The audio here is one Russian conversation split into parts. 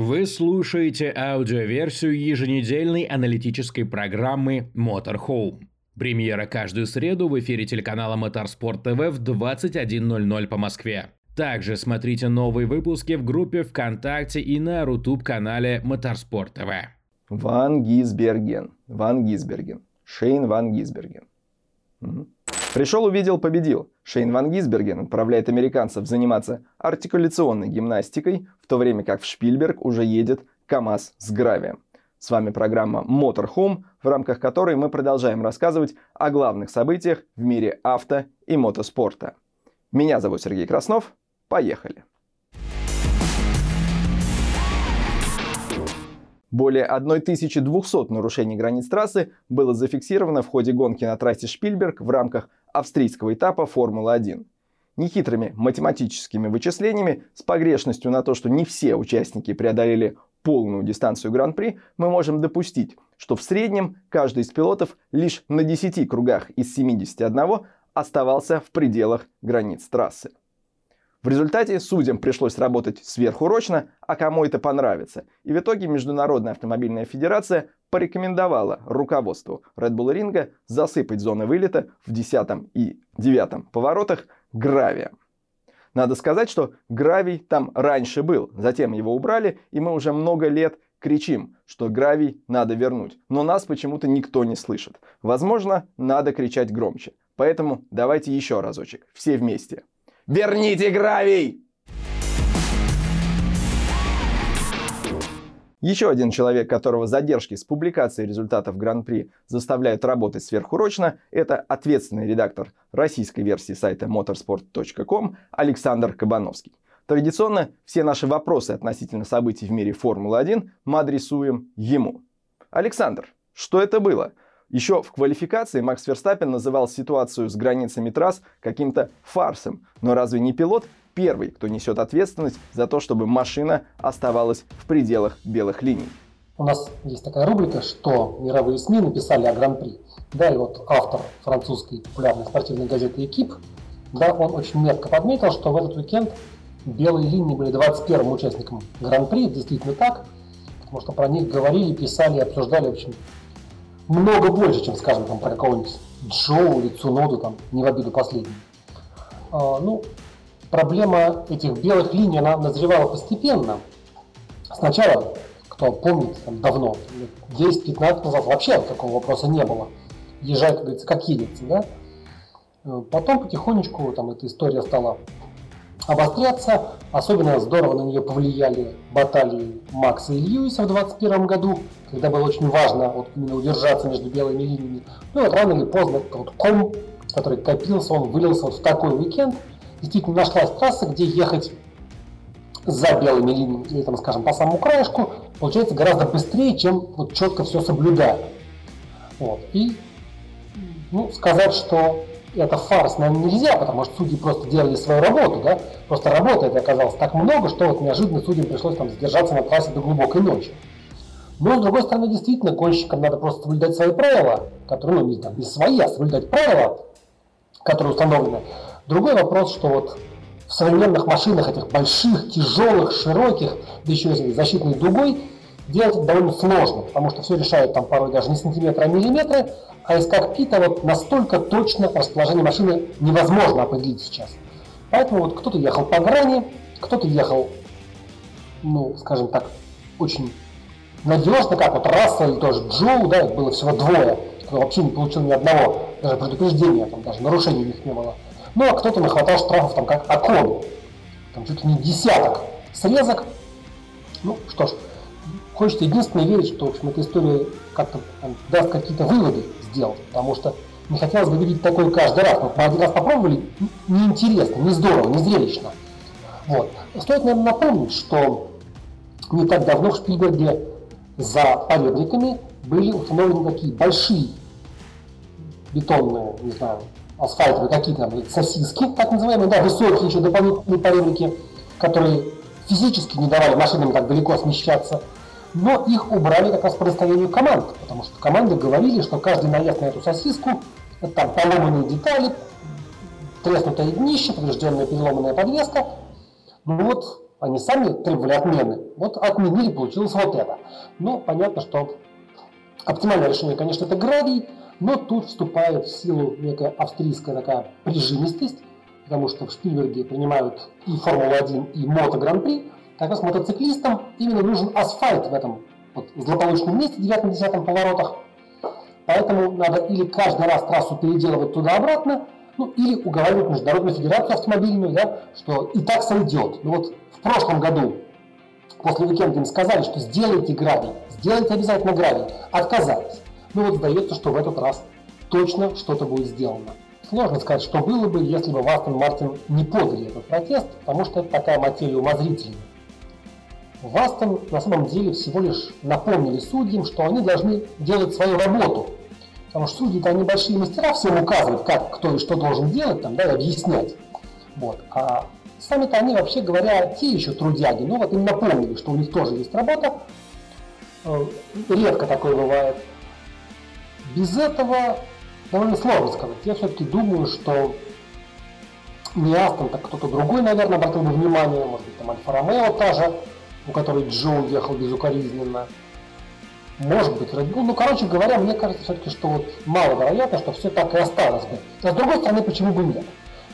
Вы слушаете аудиоверсию еженедельной аналитической программы Motorhome. Премьера каждую среду в эфире телеканала Моторспорт ТВ в 21.00 по Москве. Также смотрите новые выпуски в группе ВКонтакте и на Рутуб-канале Моторспорт ТВ. Ван Гисберген. Ван Гисберген. Шейн Ван Гисберген. Угу. Пришел, увидел, победил. Шейн Ван Гисберген отправляет американцев заниматься артикуляционной гимнастикой, в то время как в Шпильберг уже едет КАМАЗ с гравием. С вами программа Motorhome, в рамках которой мы продолжаем рассказывать о главных событиях в мире авто и мотоспорта. Меня зовут Сергей Краснов. Поехали! Более 1200 нарушений границ трассы было зафиксировано в ходе гонки на трассе Шпильберг в рамках австрийского этапа Формулы-1. Нехитрыми математическими вычислениями с погрешностью на то, что не все участники преодолели полную дистанцию Гран-при, мы можем допустить, что в среднем каждый из пилотов лишь на 10 кругах из 71 оставался в пределах границ трассы. В результате судьям пришлось работать сверхурочно, а кому это понравится. И в итоге Международная автомобильная федерация порекомендовала руководству Red Bull Ринга засыпать зоны вылета в 10 и 9 поворотах гравием. Надо сказать, что гравий там раньше был, затем его убрали, и мы уже много лет кричим, что гравий надо вернуть. Но нас почему-то никто не слышит. Возможно, надо кричать громче. Поэтому давайте еще разочек, все вместе. Верните гравий! Еще один человек, которого задержки с публикацией результатов Гран-при заставляют работать сверхурочно, это ответственный редактор российской версии сайта motorsport.com Александр Кабановский. Традиционно все наши вопросы относительно событий в мире Формулы-1 мы адресуем ему. Александр, что это было? Еще в квалификации Макс Верстаппин называл ситуацию с границами трасс каким-то фарсом. Но разве не пилот первый, кто несет ответственность за то, чтобы машина оставалась в пределах белых линий? У нас есть такая рубрика, что мировые СМИ написали о Гран-при. Да, и вот автор французской популярной спортивной газеты «Экип», да, он очень метко подметил, что в этот уикенд белые линии были 21-м участником Гран-при. Действительно так, потому что про них говорили, писали, обсуждали, в общем, много больше, чем, скажем, там, про какого-нибудь Джоу или Цуноду, там, не в обиду последнего. А, ну, проблема этих белых линий, она назревала постепенно. Сначала, кто помнит, там, давно, 10-15 назад вообще такого вопроса не было. Езжай, как говорится, как едется, да? Потом потихонечку там эта история стала обостряться. Особенно здорово на нее повлияли баталии Макса и Льюиса в 2021 году, когда было очень важно вот именно удержаться между белыми линиями. Ну вот рано или поздно вот ком, который копился, он вылился вот в такой уикенд. Действительно нашлась трасса, где ехать за белыми линиями, или там, скажем, по самому краешку, получается гораздо быстрее, чем вот четко все соблюдая. Вот. И ну, сказать, что это фарс, наверное, нельзя, потому что судьи просто делали свою работу, да, просто работы это оказалось так много, что вот неожиданно судьям пришлось там задержаться на трассе до глубокой ночи. Но, с другой стороны, действительно, гонщикам надо просто соблюдать свои правила, которые, ну, не, там, не свои, а соблюдать правила, которые установлены. Другой вопрос, что вот в современных машинах, этих больших, тяжелых, широких, да еще и защитной дугой, делать это довольно сложно, потому что все решает там порой даже не сантиметры, а миллиметры, а из кокпита вот настолько точно расположение машины невозможно определить сейчас. Поэтому вот кто-то ехал по грани, кто-то ехал, ну, скажем так, очень надежно, как вот Рассел или тоже Джоу, да, их было всего двое, кто вообще не получил ни одного, даже предупреждения, там даже нарушений у них не было. Ну, а кто-то нахватал штрафов, там, как Акон, там чуть ли не десяток срезок. Ну, что ж, хочется единственное верить, что, в общем, эта история как-то даст какие-то выводы сделать, потому что не хотелось бы видеть такое каждый раз. Мы один раз попробовали, неинтересно, не здорово, не зрелищно. Вот. Стоит, наверное, напомнить, что не так давно в Шпильберге за поребриками были установлены такие большие бетонные, не знаю, асфальтовые какие-то там сосиски, так называемые, да, высокие еще дополнительные поребрики, которые физически не давали машинам так далеко смещаться но их убрали как раз по настоянию команд, потому что команды говорили, что каждый наезд на эту сосиску, это там поломанные детали, треснутое днище, поврежденная переломанная подвеска. Ну вот, они сами требовали отмены. Вот отменили, получилось вот это. Но понятно, что оптимальное решение, конечно, это гравий, но тут вступает в силу некая австрийская такая прижимистость, потому что в Шпильберге принимают и Формулу-1, и Мото Гран-при. Как раз мотоциклистам именно нужен асфальт в этом вот, злополучном месте, 9-10 поворотах. Поэтому надо или каждый раз трассу переделывать туда-обратно, ну, или уговаривать Международную Федерацию автомобильную, да, что и так сойдет. Ну вот в прошлом году после уикенда им сказали, что сделайте гравий, сделайте обязательно гравий. Отказались. Ну вот сдается, что в этот раз точно что-то будет сделано. Сложно сказать, что было бы, если бы Вастон Мартин не подали этот протест, потому что это такая материя умозрительная. Вастон на самом деле всего лишь напомнили судьям, что они должны делать свою работу. Потому что судьи-то они большие мастера, всем указывают, как кто и что должен делать, там, да, и объяснять. Вот. А сами-то они, вообще говоря, те еще трудяги. Ну вот им напомнили, что у них тоже есть работа. Э, редко такое бывает. Без этого довольно сложно сказать. Я все-таки думаю, что не Астон, так кто-то другой, наверное, обратил бы внимание, может быть, там Альфа Ромео та же, у которой Джо уехал безукоризненно. Может быть, Red. Ну, короче говоря, мне кажется все-таки, что вот маловероятно, что все так и осталось бы. А с другой стороны, почему бы нет?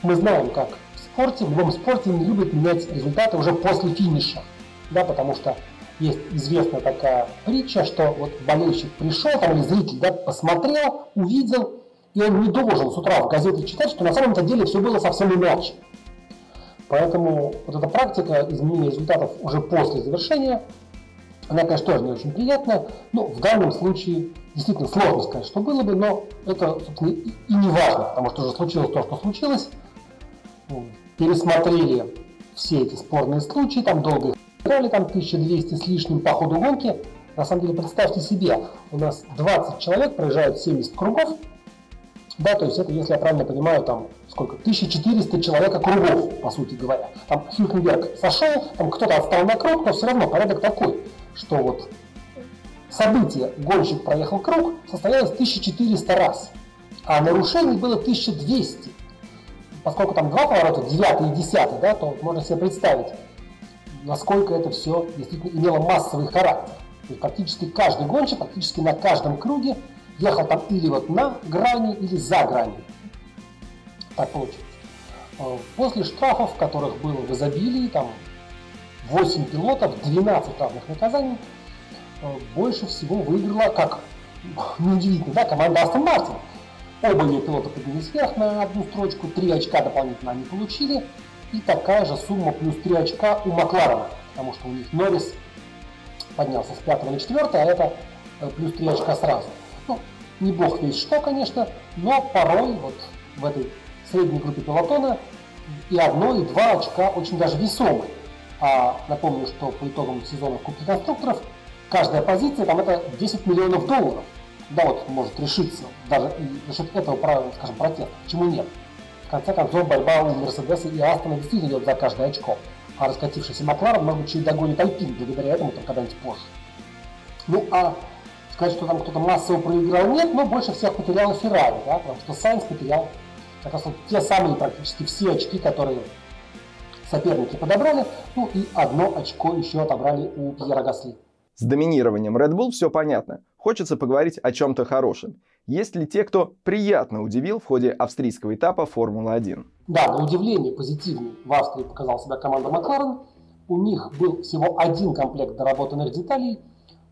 Мы знаем, как в спорте, в любом спорте не любят менять результаты уже после финиша. Да, потому что есть известная такая притча, что вот болельщик пришел, там, или зритель, да, посмотрел, увидел, и он не должен с утра в газете читать, что на самом-то деле все было совсем иначе. Поэтому вот эта практика изменения результатов уже после завершения, она, конечно, тоже не очень приятная, но в данном случае действительно сложно сказать, что было бы, но это, собственно, и не важно, потому что уже случилось то, что случилось. Пересмотрели все эти спорные случаи, там долго их играли, там 1200 с лишним по ходу гонки. На самом деле, представьте себе, у нас 20 человек проезжают 70 кругов, да, то есть это, если я правильно понимаю, там сколько, 1400 человек кругов, по сути говоря. Там Хюхенберг сошел, там кто-то отстал на круг, но все равно порядок такой, что вот событие гонщик проехал круг состоялось 1400 раз, а нарушений было 1200. Поскольку там два поворота, 9 и 10, да, то можно себе представить, насколько это все действительно имело массовый характер. То есть практически каждый гонщик, практически на каждом круге ехал там или вот на грани, или за гранью. Так получилось. Э, после штрафов, которых было в изобилии, там 8 пилотов, 12 разных наказаний, э, больше всего выиграла, как неудивительно, да, команда Астон Мартин. Оба ее пилота поднялись вверх на одну строчку, 3 очка дополнительно они получили, и такая же сумма плюс 3 очка у Макларена, потому что у них Норрис поднялся с 5 на 4, а это э, плюс 3 очка сразу. Не бог весь что, конечно, но порой вот в этой средней группе пилотона и одно, и два очка очень даже весомые. А напомню, что по итогам сезона в Кубке конструкторов каждая позиция там это 10 миллионов долларов. Да, вот может решиться даже и за счет этого, скажем, протеста. Почему нет? В конце концов, борьба у Мерседеса и Астона действительно идет за каждое очко. А раскатившийся Макларен, может быть, чуть догонит Альпин благодаря этому там когда-нибудь позже. Ну, а сказать, что там кто-то массово проиграл, нет, но больше всех потерял Феррари, да, потому что Сайнс потерял как раз вот те самые практически все очки, которые соперники подобрали, ну и одно очко еще отобрали у Пьера Гасли. С доминированием Red Bull все понятно. Хочется поговорить о чем-то хорошем. Есть ли те, кто приятно удивил в ходе австрийского этапа Формулы-1? Да, на удивление позитивный в Австрии показал себя команда Макларен. У них был всего один комплект доработанных деталей.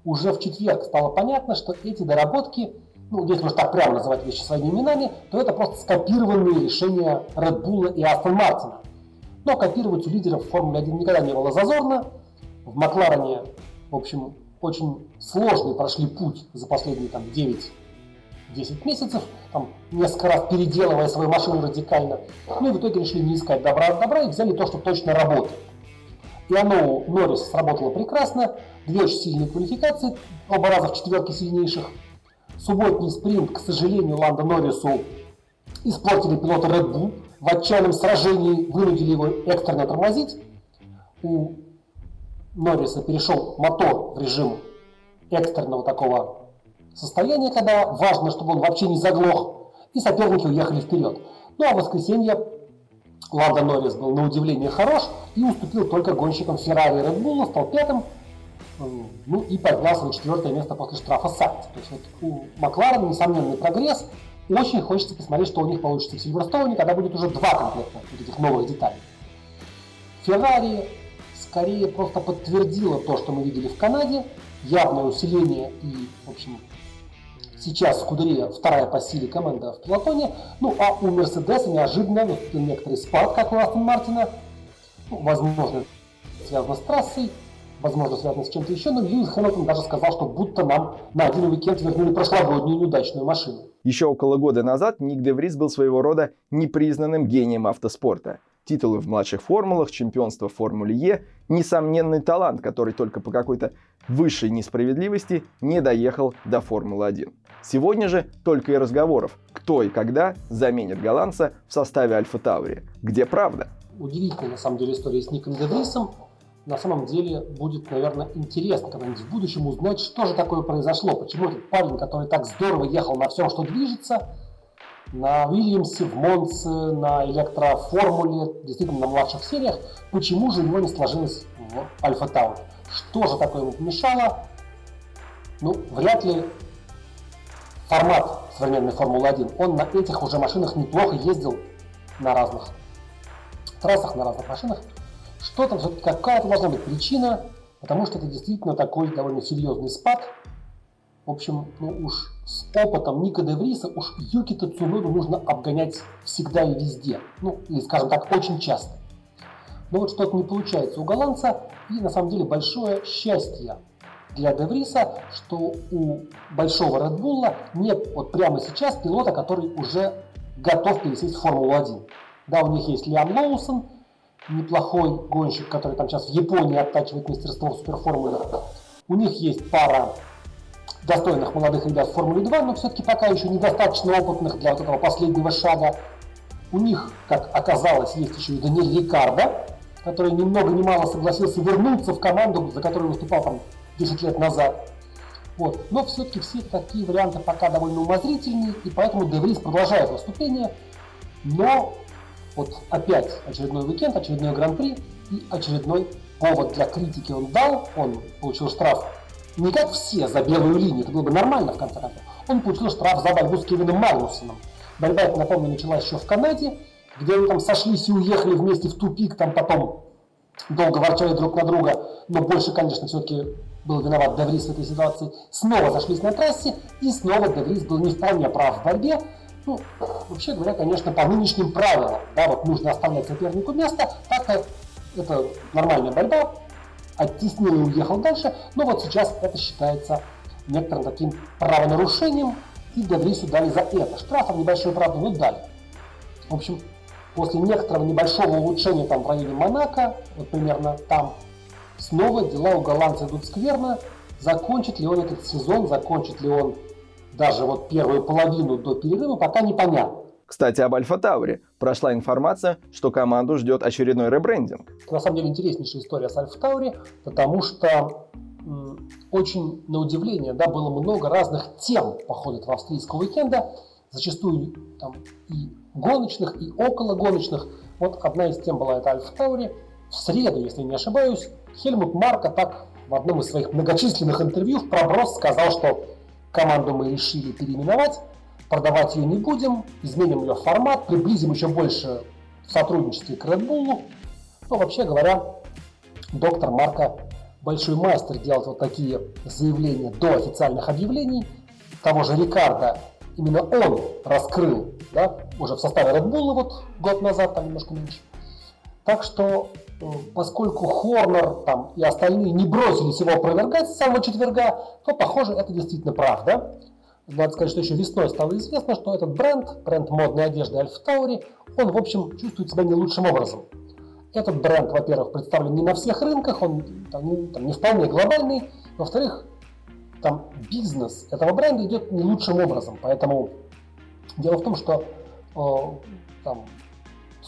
Уже в четверг стало понятно, что эти доработки ну, если уж так прямо называть вещи своими именами, то это просто скопированные решения Red Bull и Aston Martin. Но копировать у лидеров Формулы 1 никогда не было зазорно. В Макларене, в общем, очень сложный прошли путь за последние там, 9-10 месяцев, там, несколько раз переделывая свою машину радикально. Ну и в итоге решили не искать добра от добра и взяли то, что точно работает. И оно у Норрис сработало прекрасно. Две очень сильные квалификации, оба раза в четверке сильнейших – Субботний спринт, к сожалению, Ландо Норрису испортили пилота Red Bull. В отчаянном сражении вынудили его экстренно тормозить. У Норриса перешел мотор в режим экстренного такого состояния, когда важно, чтобы он вообще не заглох, и соперники уехали вперед. Ну а в воскресенье Ланда Норрис был на удивление хорош и уступил только гонщикам Феррари и Bull, стал пятым, ну и поднялся на четвертое место после штрафа Сайнца. То есть вот у Макларена несомненный прогресс. Очень хочется посмотреть, что у них получится в Сильверстоуне, когда будет уже два комплекта вот этих новых деталей. Феррари скорее просто подтвердила то, что мы видели в Канаде, явное усиление и, в общем, сейчас Скудерия вторая по силе команда в пилотоне, ну а у Мерседеса неожиданно наступил некоторый спад, как у Астон Мартина, ну, возможно, связано с трассой, возможно, связано с чем-то еще, но Льюис Хэмилтон даже сказал, что будто нам на один уикенд вернули прошлогоднюю неудачную машину. Еще около года назад Ник Де Врис был своего рода непризнанным гением автоспорта. Титулы в младших формулах, чемпионство в Формуле Е, несомненный талант, который только по какой-то высшей несправедливости не доехал до Формулы-1. Сегодня же только и разговоров, кто и когда заменит голландца в составе Альфа Таури. Где правда? Удивительная на самом деле история с Ником Деврисом. На самом деле будет, наверное, интересно когда-нибудь в будущем узнать, что же такое произошло, почему этот парень, который так здорово ехал на всем, что движется, на Уильямсе, в Монце, на электроформуле, действительно на младших сериях, почему же у него не сложилось в Альфа Тауре? Что же такое ему помешало? Ну, вряд ли формат современной Формулы-1. Он на этих уже машинах неплохо ездил на разных трассах, на разных машинах. Что там, какая-то должна быть причина, потому что это действительно такой довольно серьезный спад. В общем, ну уж с опытом Ника Девриса уж Юки Тацуноду нужно обгонять всегда и везде. Ну, или, скажем так, очень часто. Но вот что-то не получается у голландца, и на самом деле большое счастье для Девриса, что у большого Bull нет вот прямо сейчас пилота, который уже готов пересесть в Формулу-1. Да, у них есть Лиам Лоусон, неплохой гонщик, который там сейчас в Японии оттачивает мастерство в суперформуле. У них есть пара достойных молодых ребят в Формуле 2, но все-таки пока еще недостаточно опытных для вот этого последнего шага. У них, как оказалось, есть еще и Даниэль Рикардо, который ни много ни мало согласился вернуться в команду, за которую выступал там 10 лет назад. Вот. Но все-таки все такие варианты пока довольно умозрительные, и поэтому Деврис продолжает выступление. Но вот опять очередной уикенд, очередной гран-при и очередной повод для критики он дал. Он получил штраф не как все за белую линию, это было бы нормально в конце концов. Он получил штраф за борьбу с Кевином Магнусоном. Борьба, это, напомню, началась еще в Канаде, где они там сошлись и уехали вместе в тупик, там потом долго ворчали друг на друга, но больше, конечно, все-таки был виноват Деврис в этой ситуации. Снова зашлись на трассе, и снова Деврис был не вполне прав в борьбе. Ну, вообще говоря, конечно, по нынешним правилам, да, вот нужно оставлять сопернику место, так это нормальная борьба, оттеснил и уехал дальше, но вот сейчас это считается некоторым таким правонарушением, и Деврису дали за это. Штрафом небольшой, правда, но дали. В общем, после некоторого небольшого улучшения там в районе Монако, вот примерно там, снова дела у голландца идут скверно. Закончит ли он этот сезон, закончит ли он даже вот первую половину до перерыва, пока непонятно. Кстати, об Альфа Тауре. Прошла информация, что команду ждет очередной ребрендинг. На самом деле интереснейшая история с Альфа Тауре, потому что очень на удивление, да, было много разных тем по ходу этого австрийского уикенда, зачастую там и гоночных, и около гоночных. Вот одна из тем была это Альфа Таури. В среду, если не ошибаюсь, Хельмут Марка так в одном из своих многочисленных интервью в проброс сказал, что команду мы решили переименовать, продавать ее не будем, изменим ее формат, приблизим еще больше в сотрудничестве к Red Bull. Ну, вообще говоря, доктор Марка большой мастер делать вот такие заявления до официальных объявлений. Того же Рикардо, именно он раскрыл, да, уже в составе Red Bull вот год назад, там немножко меньше. Так что поскольку Хорнер там, и остальные не бросились его опровергать с самого четверга, то, похоже, это действительно правда. Надо сказать, что еще весной стало известно, что этот бренд, бренд модной одежды Альфа Таури, он, в общем, чувствует себя не лучшим образом. Этот бренд, во-первых, представлен не на всех рынках, он там, не, там, не вполне глобальный. Во-вторых, там бизнес этого бренда идет не лучшим образом. Поэтому дело в том, что э, там,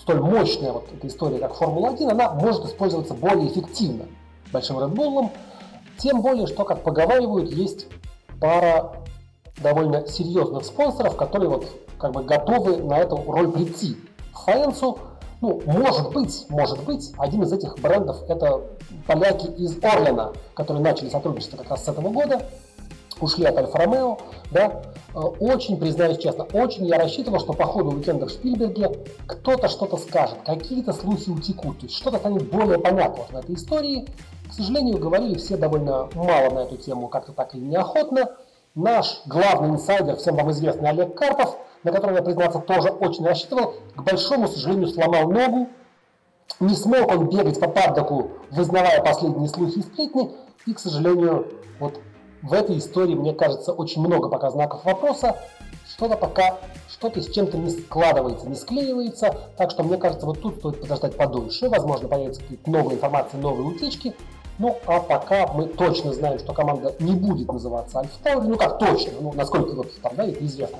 столь мощная вот эта история, как Формула-1, она может использоваться более эффективно большим Red Bull, тем более, что, как поговаривают, есть пара довольно серьезных спонсоров, которые вот как бы готовы на эту роль прийти. Фаенсу, Ну, может быть, может быть, один из этих брендов это поляки из Орлена, которые начали сотрудничество как раз с этого года, ушли от Альфа Ромео, да, э, очень, признаюсь честно, очень я рассчитывал, что по ходу уикенда в Шпильберге кто-то что-то скажет, какие-то слухи утекут, то есть что-то станет более понятно в этой истории. К сожалению, говорили все довольно мало на эту тему, как-то так или неохотно. Наш главный инсайдер, всем вам известный Олег Карпов, на которого я, признаться, тоже очень рассчитывал, к большому сожалению, сломал ногу, не смог он бегать по паддоку, вызнавая последние слухи и сплетни, и, к сожалению, вот в этой истории, мне кажется, очень много пока знаков вопроса. Что-то пока, что-то с чем-то не складывается, не склеивается. Так что, мне кажется, вот тут стоит подождать подольше. Возможно, появится какие-то новые информации, новые утечки. Ну, а пока мы точно знаем, что команда не будет называться Альфа Таури. Ну, как точно, ну, насколько вот там, да, это известно.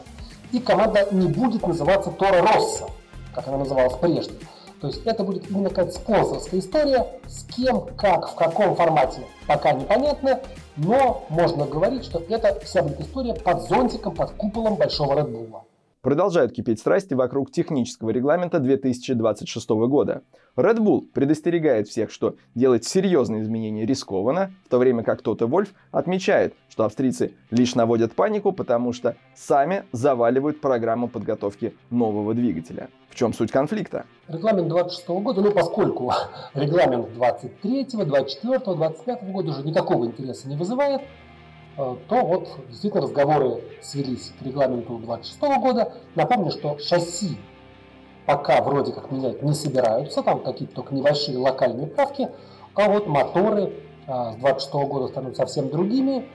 И команда не будет называться Тора Росса, как она называлась прежде. То есть это будет именно какая-то спонсорская история, с кем, как, в каком формате, пока непонятно, но можно говорить, что это вся будет история под зонтиком, под куполом большого Red Bull. Продолжают кипеть страсти вокруг технического регламента 2026 года. Red Bull предостерегает всех, что делать серьезные изменения рискованно, в то время как Тота Вольф отмечает, что австрийцы лишь наводят панику, потому что сами заваливают программу подготовки нового двигателя. В чем суть конфликта? Регламент 26 года, ну поскольку регламент 23, 24, 25 года уже никакого интереса не вызывает, Э, то вот действительно разговоры свелись к регламенту 26 года. Напомню, что шасси пока вроде как менять не собираются, там какие-то только небольшие локальные правки, а вот моторы а, с 26 года станут совсем другими.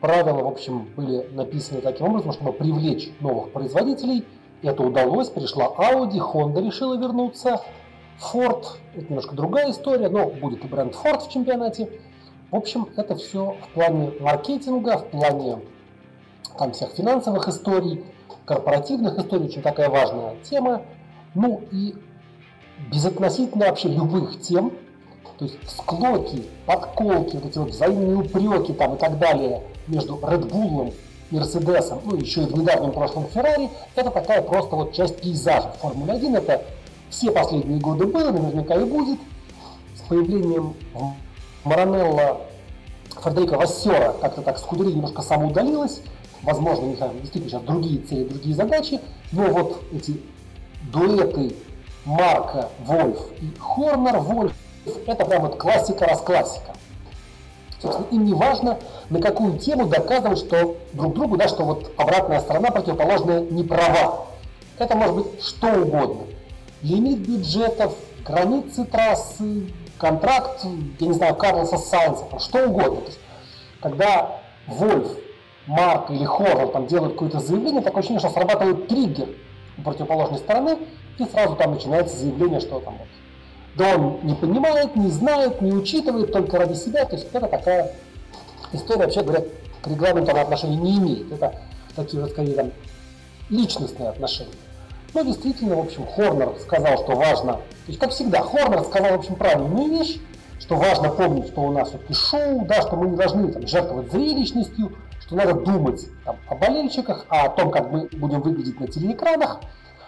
Правила, в общем, были написаны таким образом, чтобы привлечь новых производителей. Это удалось, пришла Audi, Honda решила вернуться, Ford, это немножко другая история, но будет и бренд Ford в чемпионате. В общем, это все в плане маркетинга, в плане там всех финансовых историй, корпоративных историй, очень такая важная тема. Ну и безотносительно вообще любых тем, то есть склоки, подколки, вот эти вот взаимные упреки там и так далее между Red Bull, Мерседесом, ну еще и в недавнем прошлом Феррари, это такая просто вот часть пейзажа Формулы 1. Это все последние годы было, наверняка и будет. С появлением Маранелла Фредерика Вассера как-то так Скудери немножко самоудалилась. Возможно, у них действительно сейчас другие цели, другие задачи. Но вот эти дуэты Марка Вольф и Хорнер Вольф, это прям вот классика раз классика. Собственно, им не важно, на какую тему доказывать, что друг другу, да, что вот обратная сторона противоположная не права. Это может быть что угодно. Лимит бюджетов, границы трассы, контракт, я не знаю, Карлоса Сайнса, что угодно. То есть, когда Вольф, Марк или Хорнер там делают какое-то заявление, такое ощущение, что срабатывает триггер у противоположной стороны, и сразу там начинается заявление, что там вот, да он не понимает, не знает, не учитывает только ради себя. То есть это такая история, вообще говоря, к регламенту она отношения не имеет. Это такие вот скорее там личностные отношения. Но действительно, в общем, Хорнер сказал, что важно, то есть, как всегда, Хорнер сказал, в общем, правильную вещь, что важно помнить, что у нас все-таки шоу, да, что мы не должны там, жертвовать зрелищностью, что надо думать там, о болельщиках, а о том, как мы будем выглядеть на телеэкранах.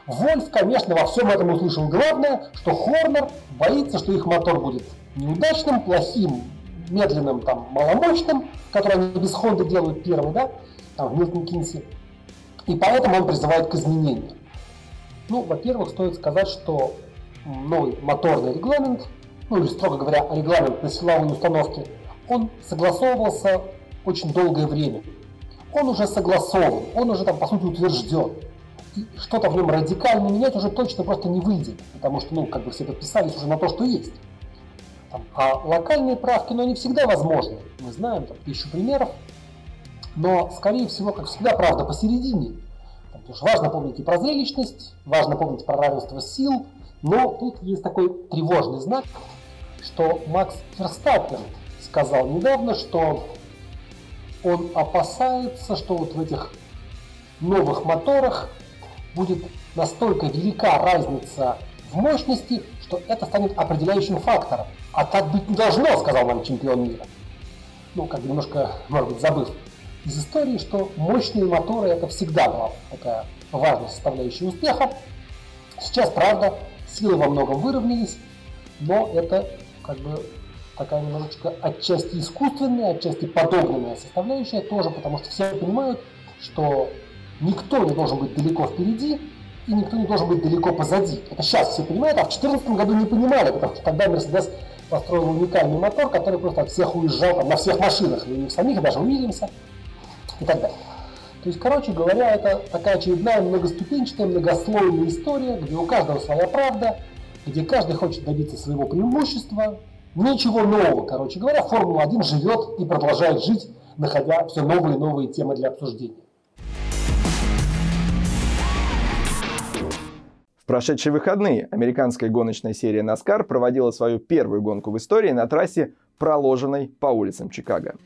Вольф, конечно, во всем этом услышал главное, что Хорнер боится, что их мотор будет неудачным, плохим, медленным, там, маломощным, который они без Хонды делают первый, да, там, в Милтон Кинси. И поэтому он призывает к изменениям. Ну, во-первых, стоит сказать, что новый моторный регламент, ну или, строго говоря, регламент на силовые установки, он согласовывался очень долгое время. Он уже согласован, он уже там, по сути, утвержден. Что-то в нем радикально менять уже точно просто не выйдет, потому что, ну, как бы все подписались уже на то, что есть. Там, а локальные правки, ну, они всегда возможны. Мы знаем там тысячу примеров, но, скорее всего, как всегда, правда посередине. Потому что важно помнить и про зрелищность, важно помнить про равенство сил, но тут есть такой тревожный знак, что Макс Ферстаппен сказал недавно, что он опасается, что вот в этих новых моторах будет настолько велика разница в мощности, что это станет определяющим фактором. А так быть не должно, сказал нам чемпион мира. Ну, как немножко, может быть, забыв из истории, что мощные моторы это всегда была такая важная составляющая успеха. Сейчас, правда, Силы во многом выровнялись, но это как бы такая немножечко отчасти искусственная, отчасти подогнанная составляющая тоже, потому что все понимают, что никто не должен быть далеко впереди, и никто не должен быть далеко позади. Это сейчас все понимают, а в 2014 году не понимали, потому что тогда Мерседес построил уникальный мотор, который просто от всех уезжал там, на всех машинах, и у них самих, даже Уильямса и так далее. То есть, короче говоря, это такая очередная многоступенчатая, многослойная история, где у каждого своя правда, где каждый хочет добиться своего преимущества. Ничего нового, короче говоря, Формула-1 живет и продолжает жить, находя все новые и новые темы для обсуждения. Прошедшие выходные американская гоночная серия NASCAR проводила свою первую гонку в истории на трассе, проложенной по улицам Чикаго.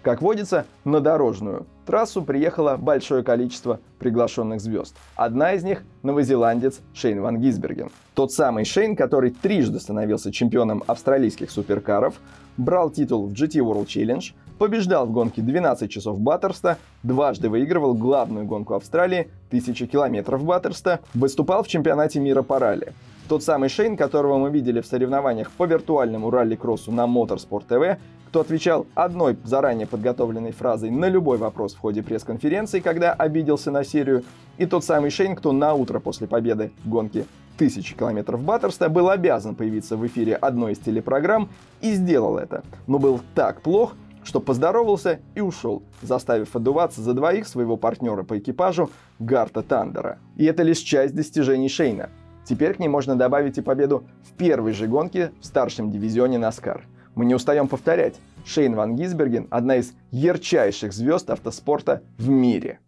Как водится, на дорожную трассу приехало большое количество приглашенных звезд. Одна из них – новозеландец Шейн Ван Гисберген. Тот самый Шейн, который трижды становился чемпионом австралийских суперкаров, брал титул в GT World Challenge, побеждал в гонке 12 часов Баттерста, дважды выигрывал главную гонку Австралии 1000 километров Баттерста, выступал в чемпионате мира по ралли. Тот самый Шейн, которого мы видели в соревнованиях по виртуальному ралли-кроссу на Motorsport TV, кто отвечал одной заранее подготовленной фразой на любой вопрос в ходе пресс-конференции, когда обиделся на серию, и тот самый Шейн, кто на утро после победы в гонке тысячи километров Баттерста был обязан появиться в эфире одной из телепрограмм и сделал это, но был так плох, что поздоровался и ушел, заставив отдуваться за двоих своего партнера по экипажу Гарта Тандера. И это лишь часть достижений Шейна. Теперь к ней можно добавить и победу в первой же гонке в старшем дивизионе NASCAR. Мы не устаем повторять, Шейн Ван Гисберген – одна из ярчайших звезд автоспорта в мире.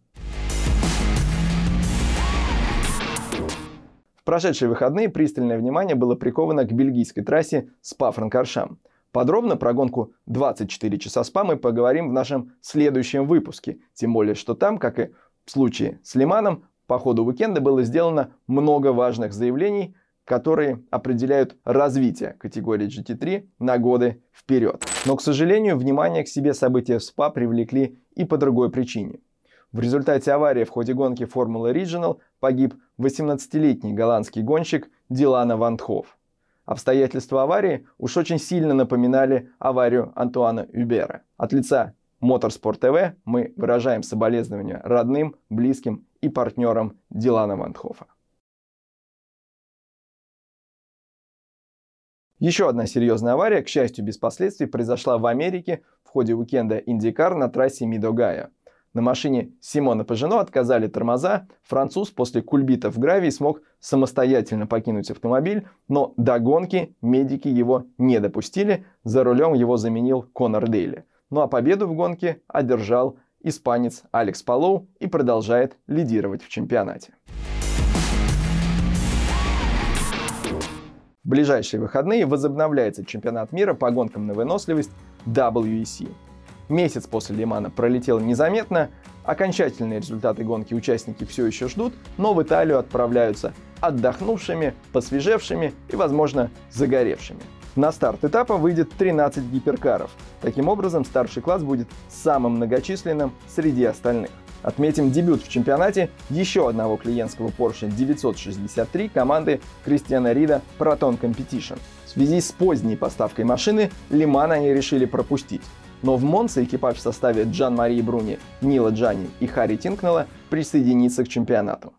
В прошедшие выходные пристальное внимание было приковано к бельгийской трассе Спа-Франкоршам. Подробно про гонку 24 часа СПА мы поговорим в нашем следующем выпуске. Тем более, что там, как и в случае с Лиманом, по ходу уикенда было сделано много важных заявлений, которые определяют развитие категории GT3 на годы вперед. Но, к сожалению, внимание к себе события в СПА привлекли и по другой причине. В результате аварии в ходе гонки Формулы Regional погиб 18-летний голландский гонщик Дилана Вандхоф. Обстоятельства аварии уж очень сильно напоминали аварию Антуана Юбера. От лица Motorsport TV мы выражаем соболезнования родным, близким и партнерам Дилана Вандхофа. Еще одна серьезная авария, к счастью, без последствий, произошла в Америке в ходе уикенда Индикар на трассе Мидогая. На машине Симона Пажино отказали тормоза, француз после кульбита в гравии смог самостоятельно покинуть автомобиль, но до гонки медики его не допустили, за рулем его заменил Конор Дейли. Ну а победу в гонке одержал испанец Алекс Палоу и продолжает лидировать в чемпионате. В ближайшие выходные возобновляется чемпионат мира по гонкам на выносливость WEC. Месяц после Лимана пролетел незаметно, окончательные результаты гонки участники все еще ждут, но в Италию отправляются отдохнувшими, посвежевшими и, возможно, загоревшими. На старт этапа выйдет 13 гиперкаров. Таким образом, старший класс будет самым многочисленным среди остальных. Отметим дебют в чемпионате еще одного клиентского Porsche 963 команды Кристиана Рида Proton Competition. В связи с поздней поставкой машины Лиман они решили пропустить. Но в Монце экипаж в составе Джан Марии Бруни, Нила Джани и Харри Тинкнелла присоединится к чемпионату.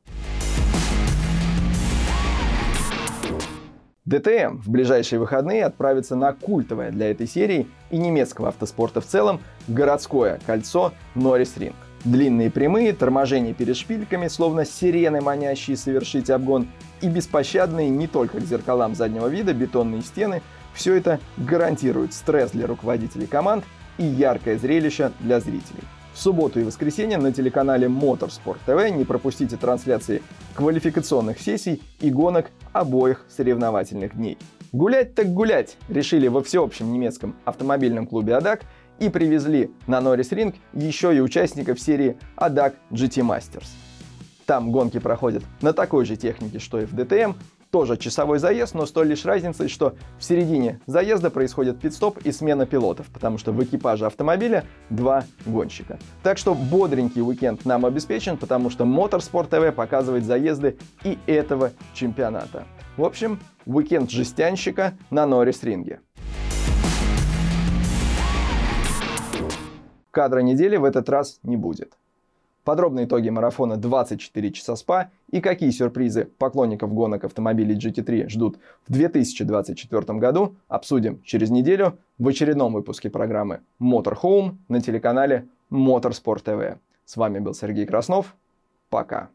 ДТМ в ближайшие выходные отправится на культовое для этой серии и немецкого автоспорта в целом городское кольцо Норрис Ринг. Длинные прямые, торможение перед шпильками, словно сирены, манящие совершить обгон, и беспощадные не только к зеркалам заднего вида бетонные стены – все это гарантирует стресс для руководителей команд и яркое зрелище для зрителей. В субботу и воскресенье на телеканале Motorsport TV не пропустите трансляции квалификационных сессий и гонок обоих соревновательных дней. Гулять так гулять решили во всеобщем немецком автомобильном клубе ADAC и привезли на Норрис Ринг еще и участников серии ADAC GT Masters. Там гонки проходят на такой же технике, что и в DTM, тоже часовой заезд, но с той лишь разницей, что в середине заезда происходит пит-стоп и смена пилотов, потому что в экипаже автомобиля два гонщика. Так что бодренький уикенд нам обеспечен, потому что Motorsport TV показывает заезды и этого чемпионата. В общем, уикенд жестянщика на Норрис-ринге. Кадра недели в этот раз не будет. Подробные итоги марафона 24 часа СПА и какие сюрпризы поклонников гонок автомобилей GT3 ждут в 2024 году обсудим через неделю в очередном выпуске программы Motor Home на телеканале Motorsport TV. С вами был Сергей Краснов. Пока.